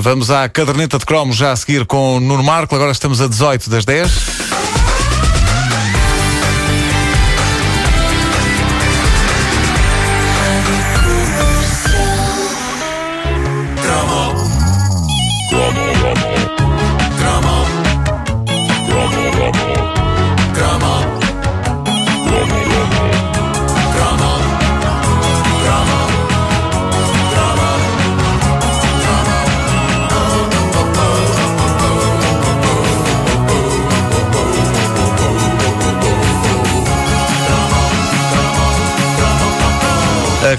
Vamos à caderneta de cromos já a seguir com o Nuno Marco. Agora estamos a 18 das 10.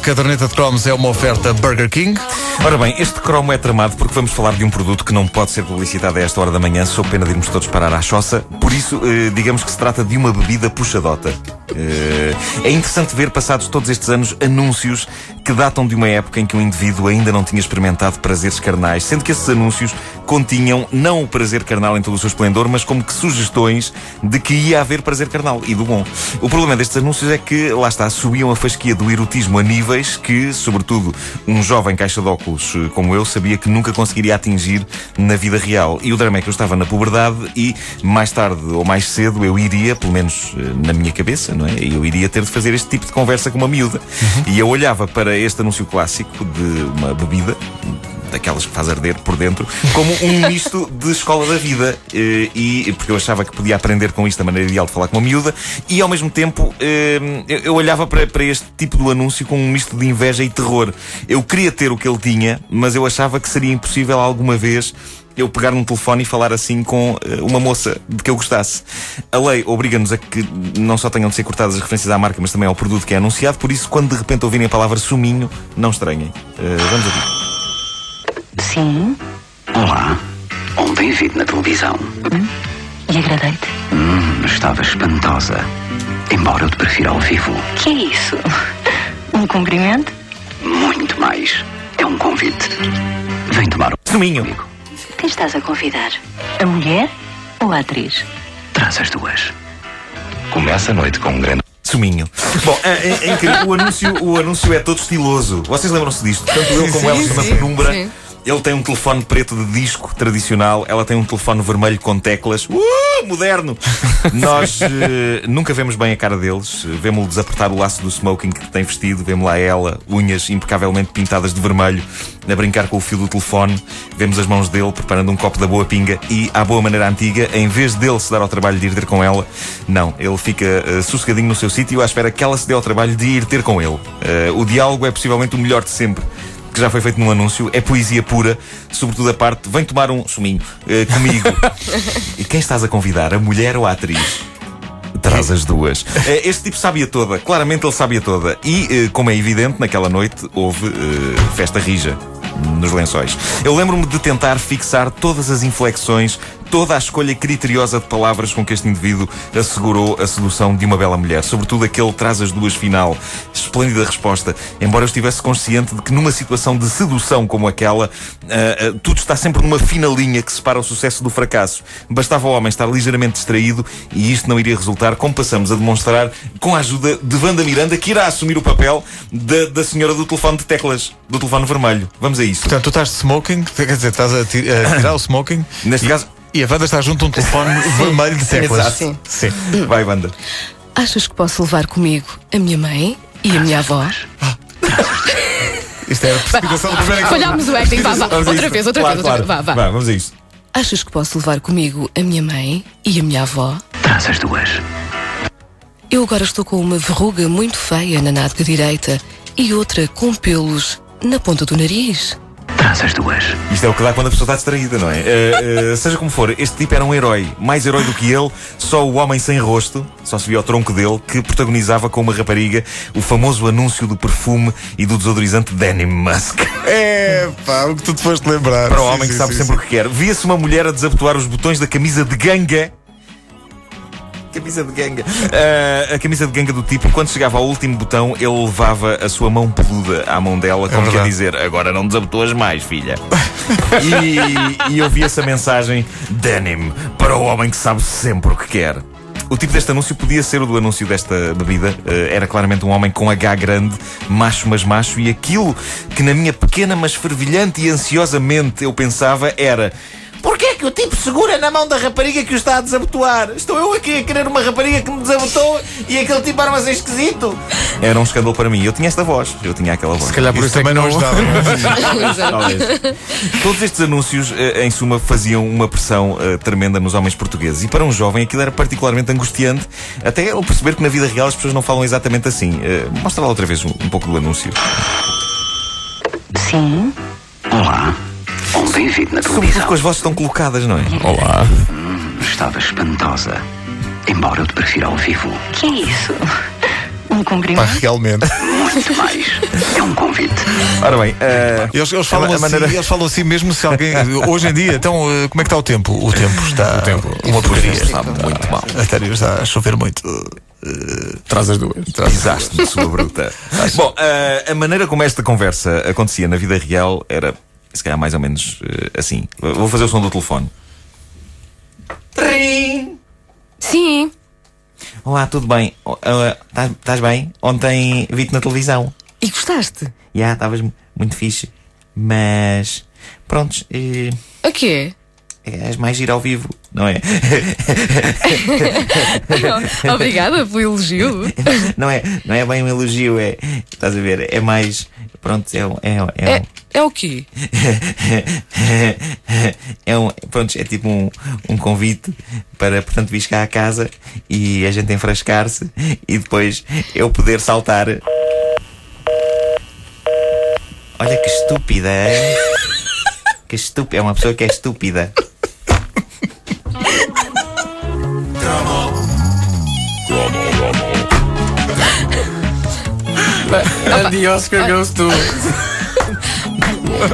Caderneta de cromos é uma oferta Burger King. Ora bem, este cromo é tramado porque vamos falar de um produto que não pode ser publicitado a esta hora da manhã, sob pena de irmos todos parar à choça. Por isso, eh, digamos que se trata de uma bebida puxadota. Eh, é interessante ver, passados todos estes anos, anúncios que datam de uma época em que o indivíduo ainda não tinha experimentado prazeres carnais, sendo que esses anúncios continham não o prazer carnal em todo o seu esplendor, mas como que sugestões de que ia haver prazer carnal e do bom. O problema destes anúncios é que, lá está, subiam a fasquia do erotismo a níveis que, sobretudo, um jovem caixa de óculos como eu sabia que nunca conseguiria atingir na vida real. E o drama é que eu estava na puberdade e, mais tarde ou mais cedo, eu iria, pelo menos eh, na minha cabeça, não é? Eu iria ter de fazer este tipo de conversa com uma miúda. Uhum. E eu olhava para este anúncio clássico de uma bebida, daquelas que faz arder por dentro, como um misto de escola da vida. Eh, e porque eu achava que podia aprender com isto a maneira ideal de falar com uma miúda, e ao mesmo tempo eh, eu olhava para, este tipo de anúncio com um misto de inveja e terror. Eu queria ter o que ele tinha, mas eu achava que seria impossível alguma vez eu pegar num telefone e falar assim com uh, uma moça de que eu gostasse. A lei obriga-nos a que não só tenham de ser cortadas as referências à marca, mas também ao produto que é anunciado, por isso, quando de repente ouvirem a palavra suminho, não estranhem. Uh, vamos ouvir. Sim. Olá. Ontem vi-te na televisão. Hum? E agradei-te? Hum, estava espantosa. Embora eu te prefira ao vivo. Que é isso? Um cumprimento? Muito mais. É um convite. Vem tomar um Suminho. comigo. Quem estás a convidar? A mulher ou a atriz? Traz as duas. Começa a noite com um grande. Suminho. Bom, é, é- é incrível. O anúncio, o anúncio é todo estiloso. Vocês lembram-se disto? Tanto ele como ela estão na penumbra. Ele tem um telefone preto de disco tradicional, ela tem um telefone vermelho com teclas. Uh, moderno! Nós eh, nunca vemos bem a cara deles. Vemos-lo desapertar o laço do smoking que tem vestido. Vemos lá ela, unhas impecavelmente pintadas de vermelho, a brincar com o fio do telefone. Vemos as mãos dele preparando um copo da boa pinga e, à boa maneira antiga, em vez dele se dar ao trabalho de ir ter com ela, não, ele fica eh, sossegadinho no seu sítio à espera que ela se dê ao trabalho de ir ter com ele. Eh, o diálogo é possivelmente o melhor de sempre que já foi feito num anúncio, é poesia pura, sobretudo a parte, vem tomar um suminho eh, comigo. e quem estás a convidar, a mulher ou a atriz? Traz as duas. Eh, Este tipo sabia toda, claramente ele sabia toda. E, eh, como é evidente, naquela noite houve eh, festa rija nos lençóis. Eu lembro-me de tentar fixar todas as inflexões, toda a escolha criteriosa de palavras com que este indivíduo assegurou a sedução de uma bela mulher. Sobretudo aquele traz as duas final. Esplêndida resposta. Embora eu estivesse consciente de que numa situação de sedução como aquela, ah, ah, tudo está sempre numa fina linha que separa o sucesso do fracasso. Bastava o homem estar ligeiramente distraído e isto não iria resultar, como passamos a demonstrar, com a ajuda de Wanda Miranda, que irá assumir o papel da, da senhora do telefone de teclas, do telefone vermelho. Vamos a isso. Portanto, tu estás de smoking, quer dizer, estás a tirar o smoking. Neste e, caso- E a Wanda está junto a um telefone vermelho de teclas. Exato. Sim. Sim. Vai, Wanda. Achas que posso levar comigo a minha mãe e a minha avó? Isto é a precipitação do primeiro Falhámos o acting, vá, vá. Outra vez, outra Claro, vez, outra vez. Vá, vá. vamos a isto. Achas que posso levar comigo a minha mãe e a minha avó? Traz as duas. Eu agora estou com uma verruga muito feia na nádega direita e outra com pelos na ponta do nariz. As duas. Isto é o que dá quando a pessoa está distraída, não é? Eh, eh, seja como for, este tipo era um herói. Mais herói do que ele, só o homem sem rosto, só se via o tronco dele, que protagonizava com uma rapariga o famoso anúncio do perfume e do desodorizante Denim Musk. É, pá, o que tu te foste lembrar. Para o Sim, homem que sim, sabe sim, sempre sim. o que quer. Via-se uma mulher a desabotoar os botões da camisa de ganga. Camisa de ganga. Ah, a camisa de ganga do tipo, e quando chegava ao último botão, ele levava a sua mão peluda à mão dela, como quer verdade. dizer: Agora não desabotoas mais, filha. e, e eu vi essa mensagem: Denim, para o homem que sabe sempre o que quer. O tipo deste anúncio podia ser o do anúncio desta bebida. Eh, era claramente um homem com H grande, macho mas macho, e aquilo que na minha pequena mas fervilhante e ansiosamente eu pensava era. Que o tipo segura na mão da rapariga que o está a desabotoar? Estou eu aqui a querer uma rapariga que me desabotou e aquele tipo arma ser esquisito. Era um escândalo para mim. Eu tinha esta voz. Eu tinha aquela voz. Se calhar por isso, também não ajudava. Talvez. Todos estes anúncios, eh, em suma, faziam uma pressão eh, tremenda nos homens portugueses. E para um jovem aquilo era particularmente angustiante, até ele perceber que na vida real as pessoas não falam exatamente assim. Eh, Mostra lá outra vez um, um pouco do anúncio. Sim. Olá. Ontem vi na Sobretudo televisão. com as vozes estão colocadas, não é? Olá. Estava espantosa. Embora eu te prefira ao vivo. Que é isso? Um Pá, cumprimento? realmente. Muito mais. É um convite. Ora bem, eh, Eles, eles falam a assim, maneira- eles falam assim mesmo se alguém. Hoje em dia, então, eh, como é que está o tempo? O tempo está uma porcaria. está muito mal. Até está a chover muito. Traz as duas. Pisaste-me, sua bruta. Bom, a maneira como esta conversa acontecia na vida real era, se calhar, mais ou menos eh, assim. Vou fazer o som do telefone. Trim! Sim. Olá, tudo bem? Oh, eh, Estás estás bem? Ontem vi-te na televisão. E gostaste? Já, estavas mu- muito fixe. Mas, prontos, eh, A quê? és mais giro ao vivo, não é? Obrigada pelo elogio. não, é não é bem um elogio, é. Estás a ver? É mais. Pronto, é, um- é, é, É, é o quê? é um, pronto, é tipo um, um convite para, portanto, vir cá à casa e a gente enfrascar-se e depois eu poder saltar. Olha que estúpida, é? Que estúpida. É uma pessoa que é estúpida. And the Oscar goes to.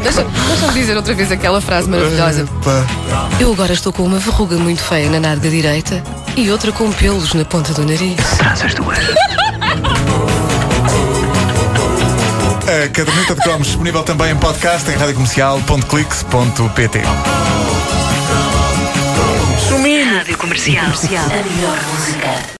Deixa- Deixa-me dizer outra vez aquela frase maravilhosa. Eu agora estou com uma verruga muito feia na nádega direita e outra com pelos na ponta do nariz. Traz as duas. A caderneta de cromos disponível também em podcast em radiocomercial.clix.pt. Rádio Comercial. A melhor música.